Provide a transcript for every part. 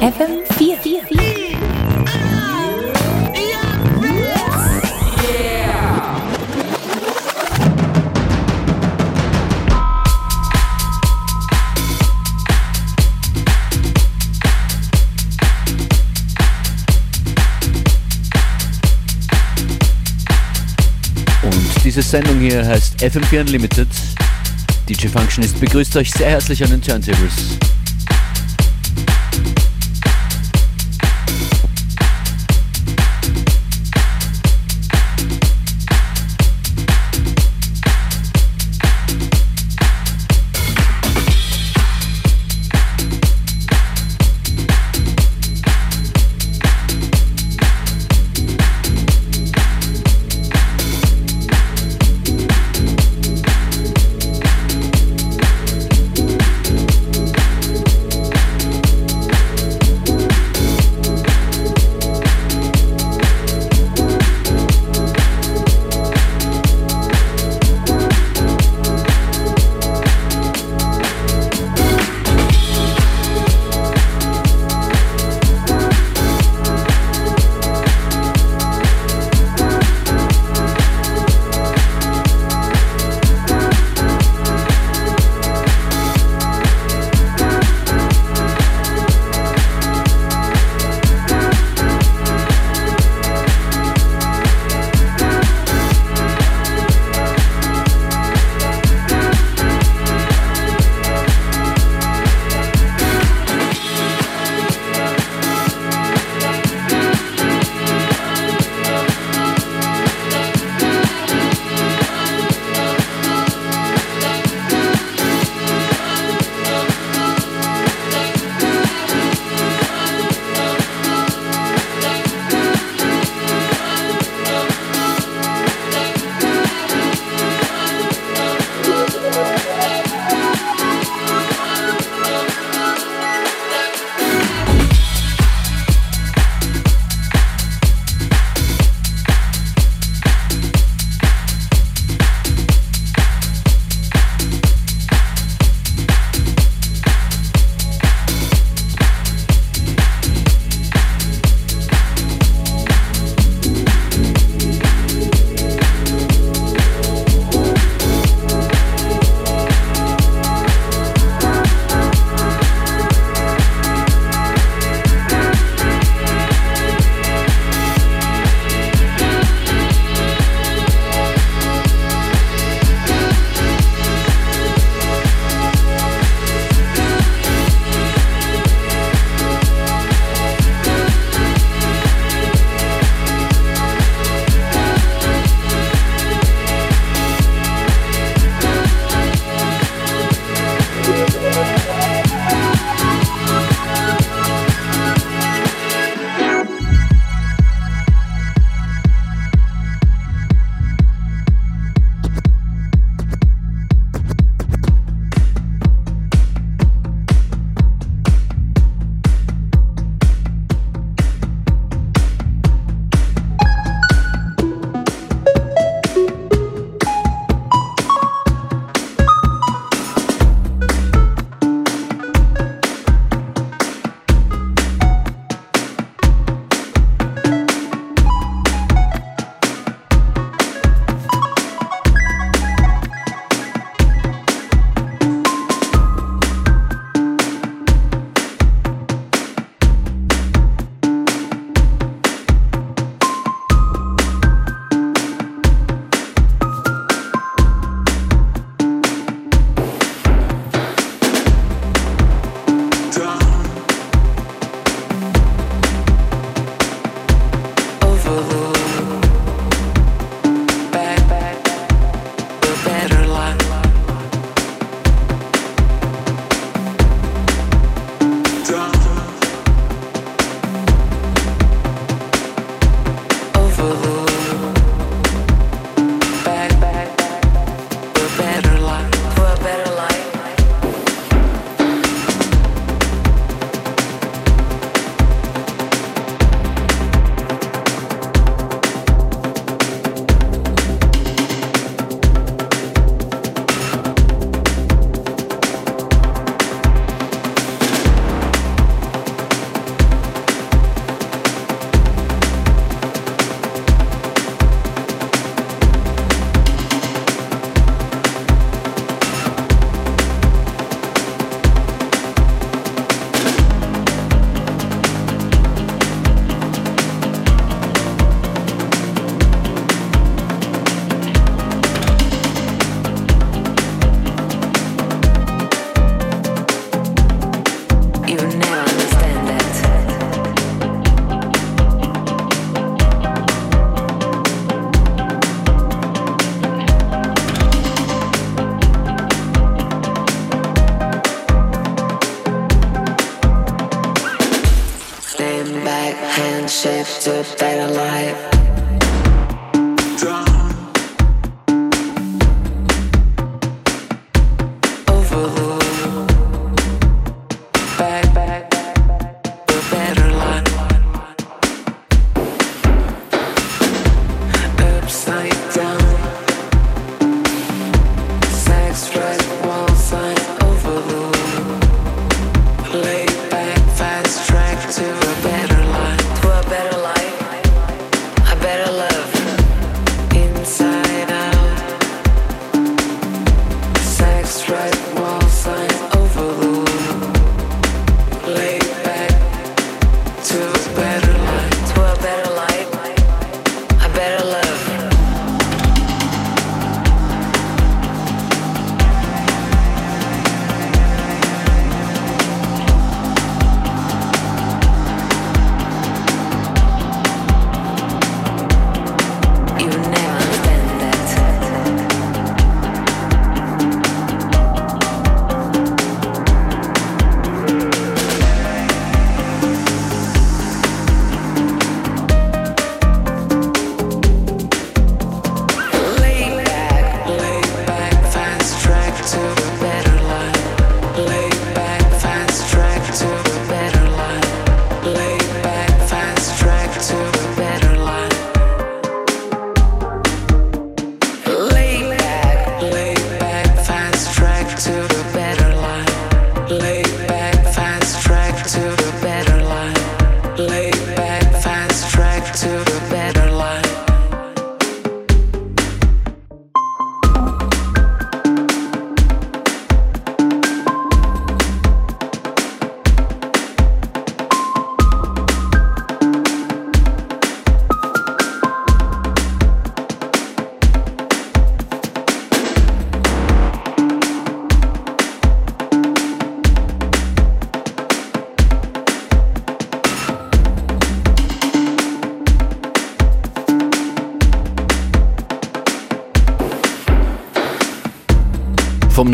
FM4. Und diese Sendung hier heißt FM4 Unlimited. DJ Functionist begrüßt euch sehr herzlich an den Turntables.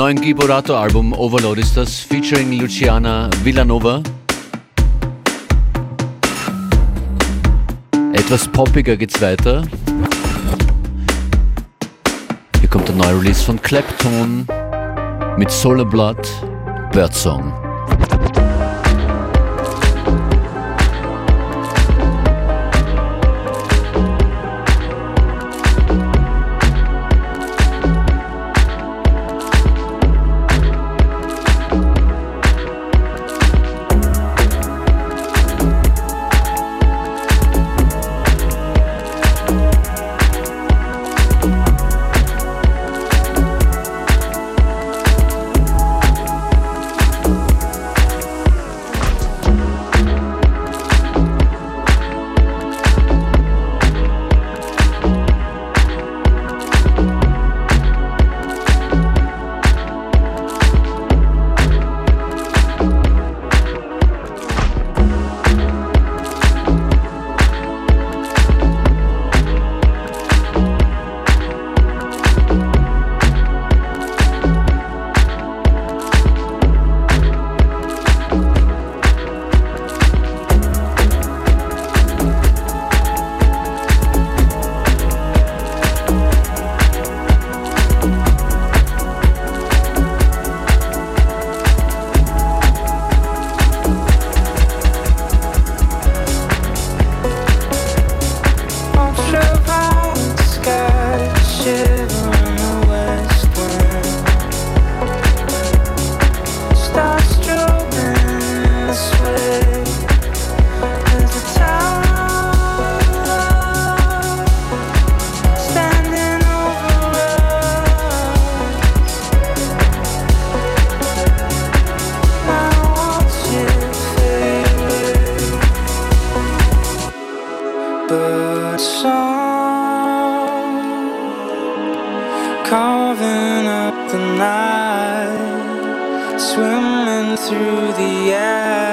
Neuen Giborato-Album Overload ist das, featuring Luciana Villanova. Etwas poppiger geht's weiter. Hier kommt der neue Release von Clapton mit Solar Blood, Birdsong. Carving up the night, swimming through the air.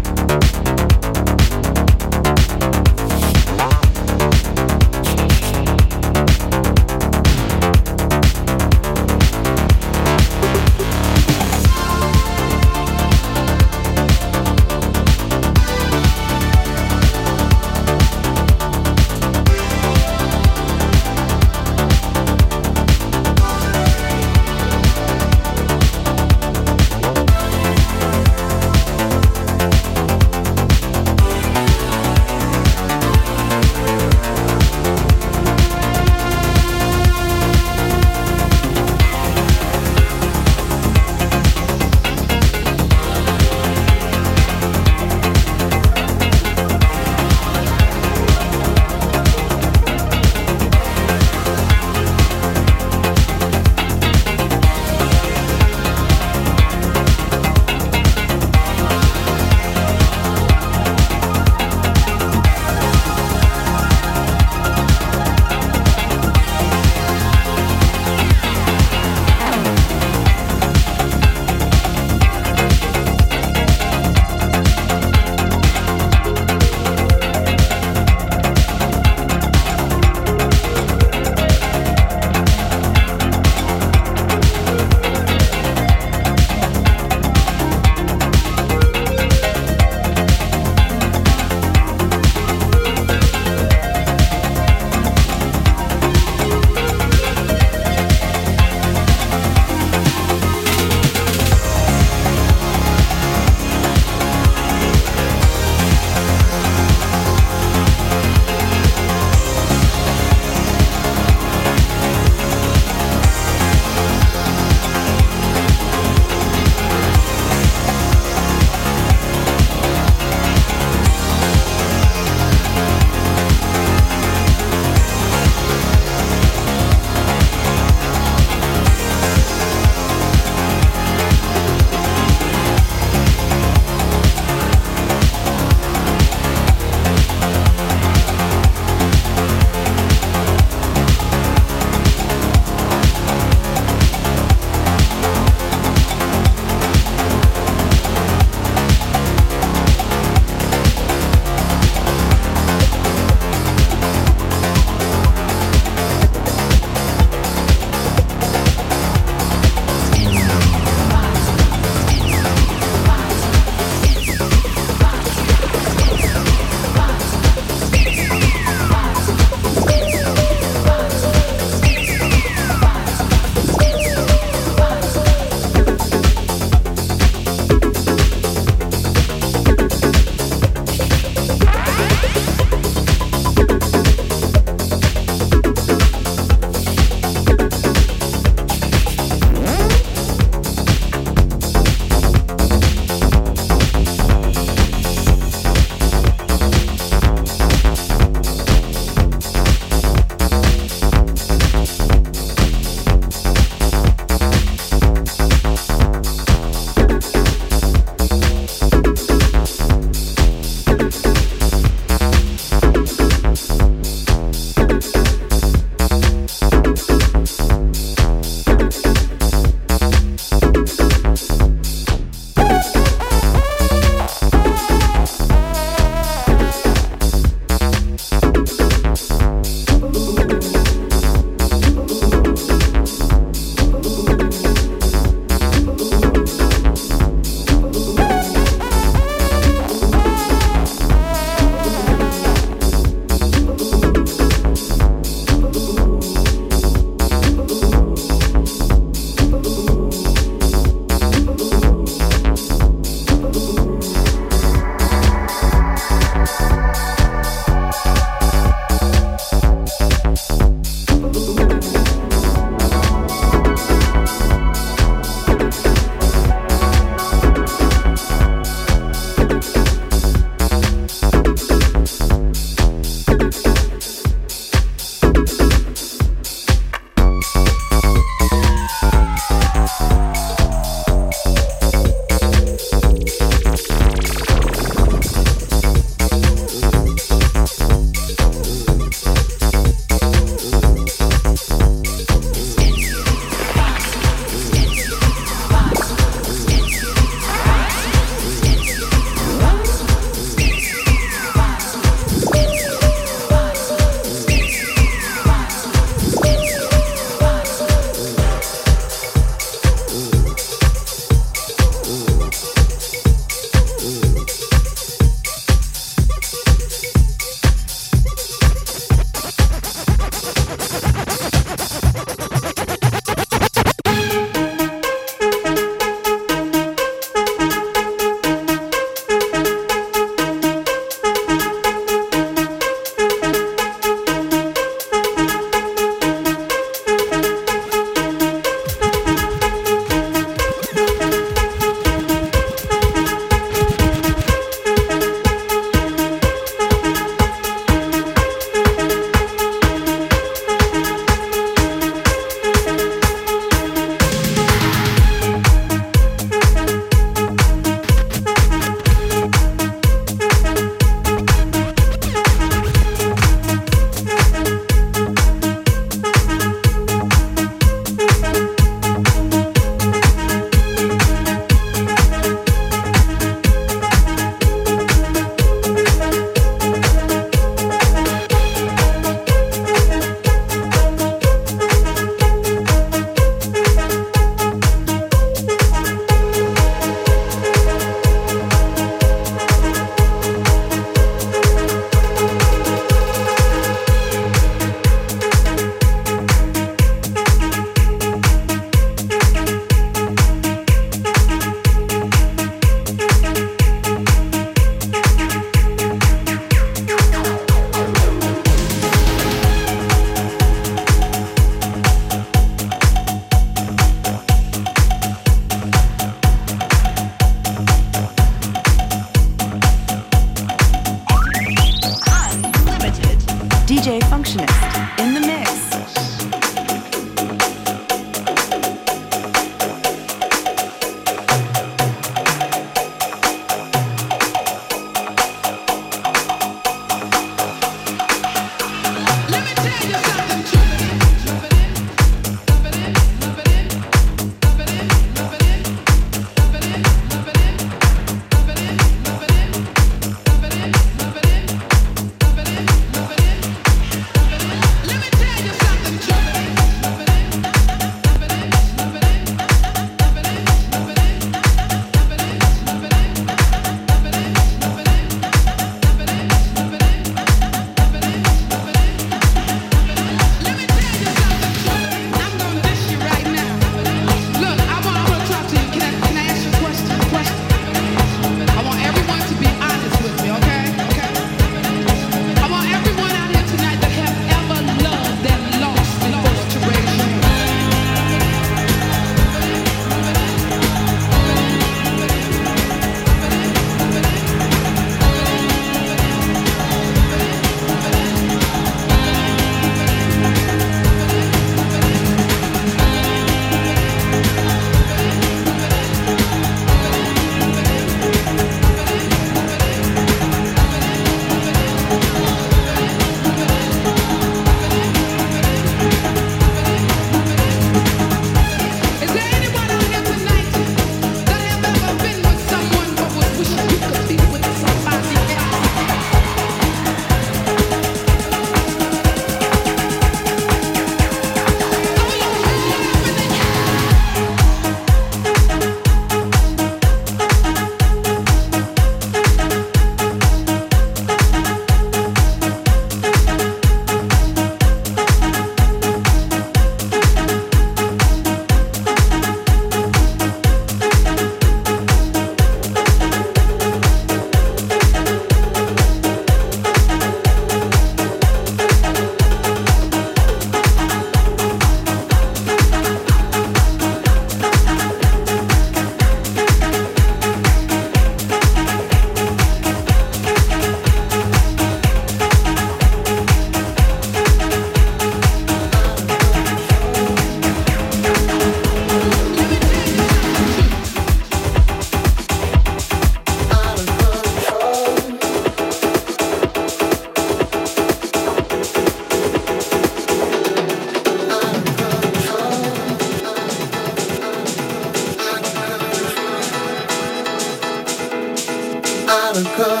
uncover.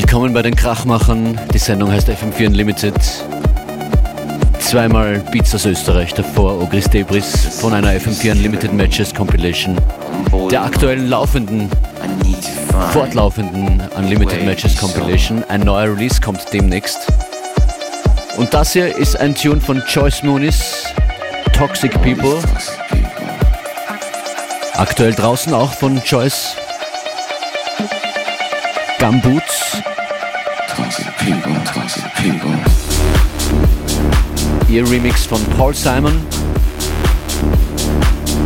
Willkommen bei den Krachmachern. Die Sendung heißt FM4 Unlimited. Zweimal Beats aus Österreich, davor Ogris Debris von einer FM4 Unlimited Matches Compilation. Der aktuellen laufenden, fortlaufenden Unlimited Matches Compilation. Ein neuer Release kommt demnächst. Und das hier ist ein Tune von Joyce Moonis, Toxic People. Aktuell draußen auch von Joyce. Gumboots, ihr Remix von Paul Simon.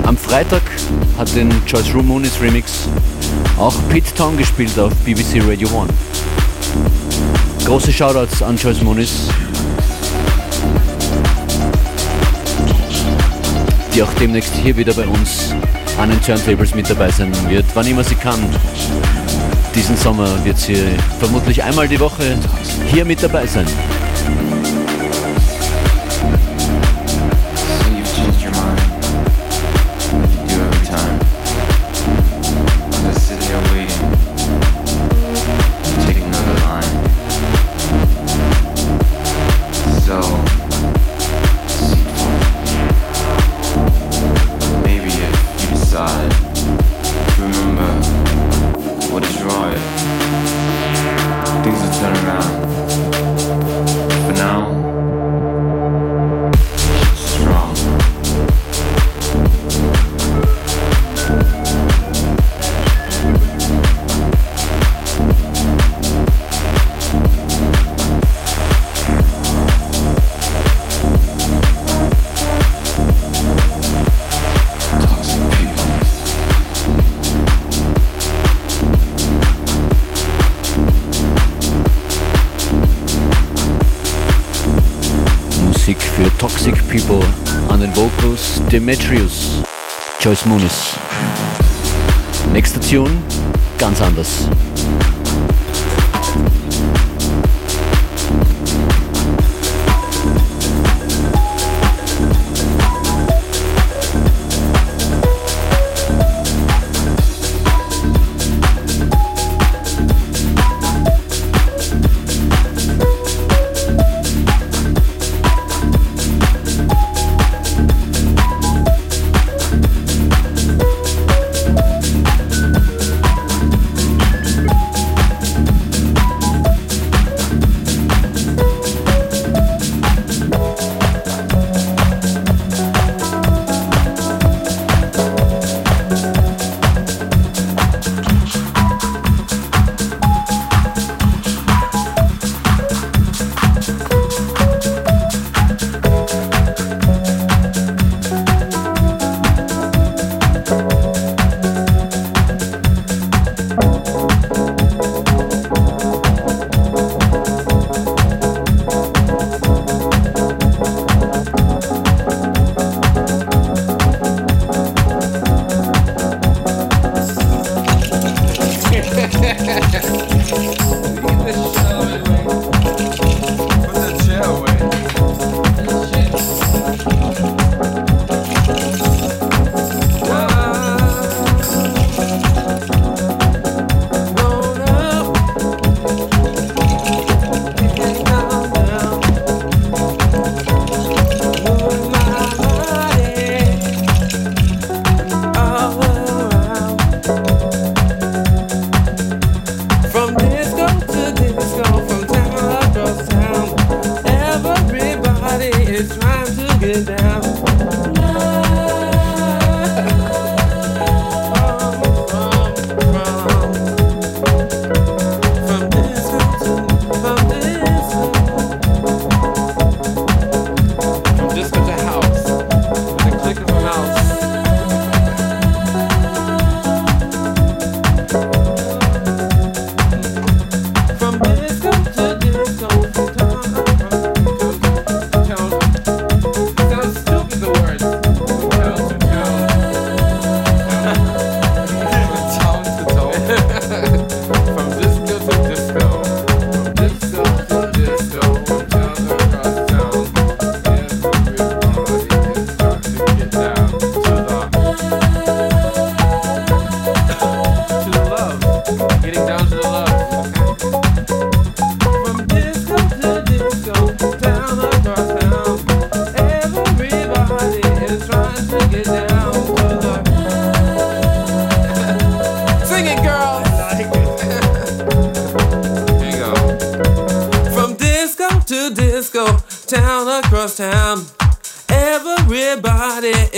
Am Freitag hat den Joyce Rumunis Remix auch Pete Tong gespielt auf BBC Radio 1. Große Shoutouts an Joyce Moonis, die auch demnächst hier wieder bei uns an den Turntables mit dabei sein wird, wann immer sie kann. Diesen Sommer wird sie vermutlich einmal die Woche hier mit dabei sein. Demetrius, Joyce Moonis. Nächster Tune, ganz anders.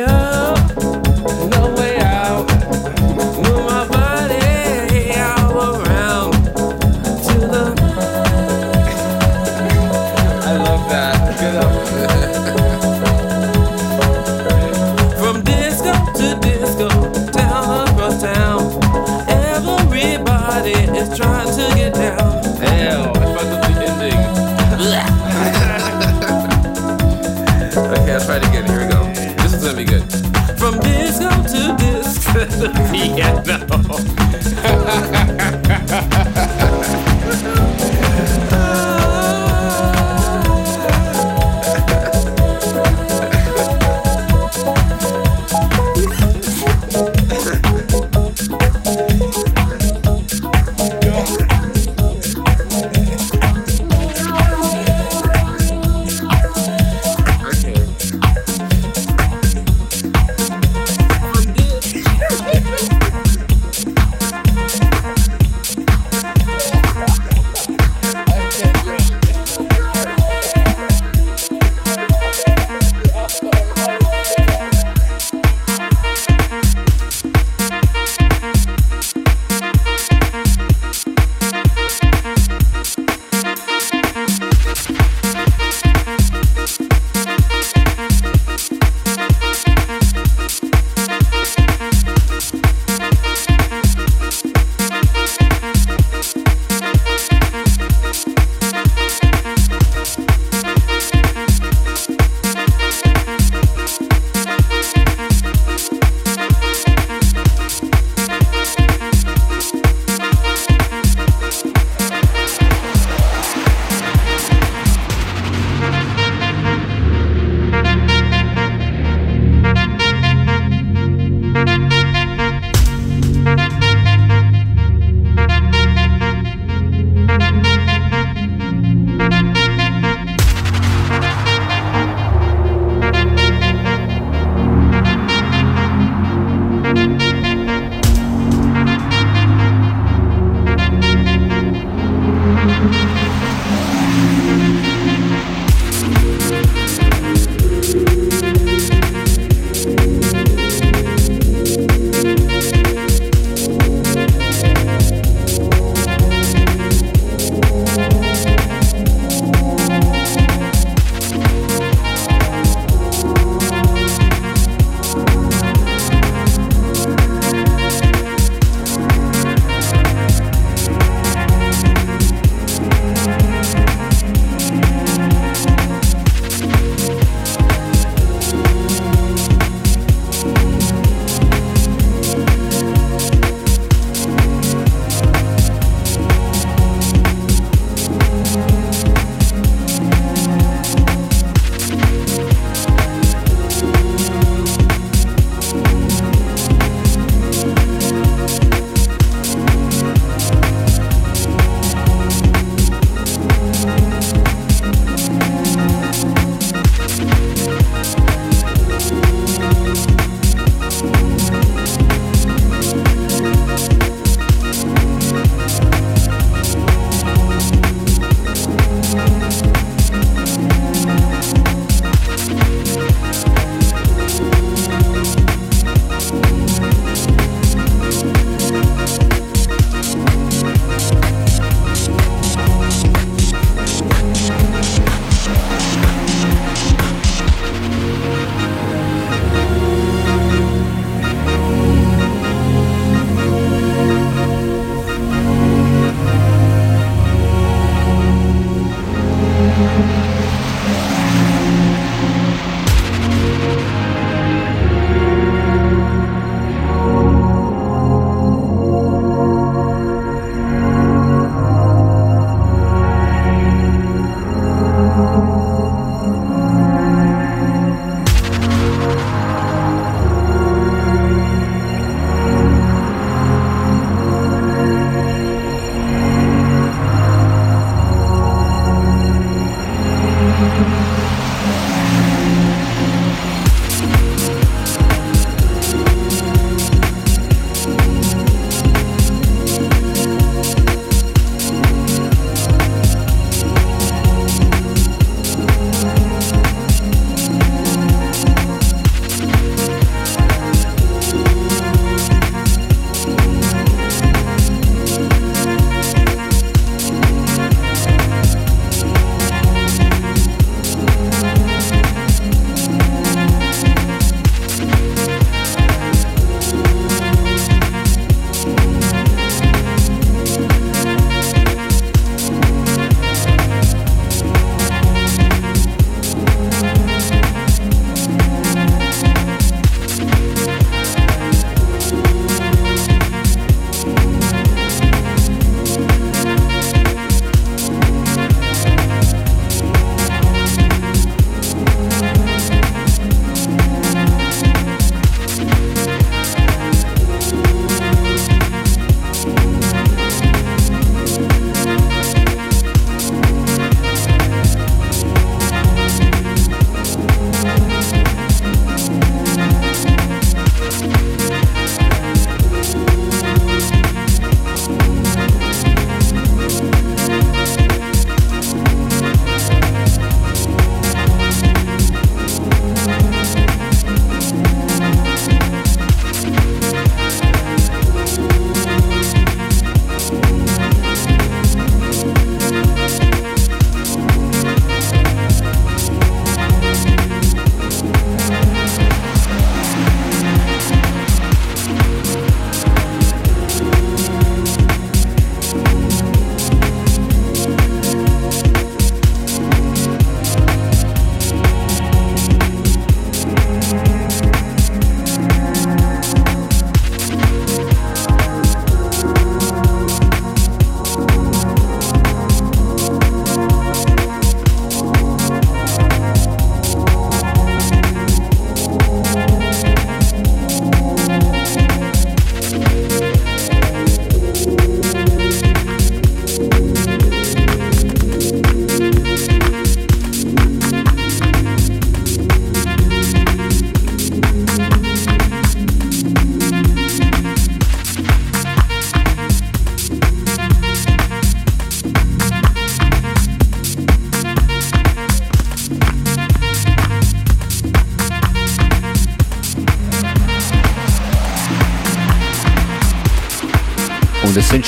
Oh.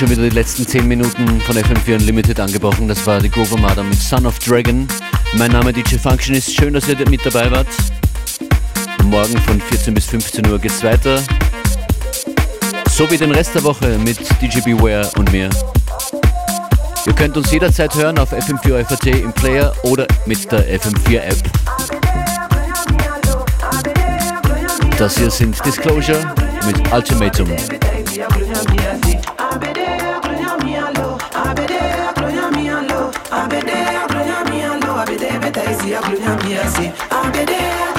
Schon wieder die letzten 10 Minuten von FM4 Unlimited angebrochen. Das war die Groove Armada mit Son of Dragon. Mein Name DJ Function ist. Schön, dass ihr mit dabei wart. Morgen von 14 bis 15 Uhr geht's weiter. So wie den Rest der Woche mit DJ Beware und mir. Ihr könnt uns jederzeit hören auf FM4 FAT im Player oder mit der FM4 App. Das hier sind Disclosure mit Ultimatum. I'll be there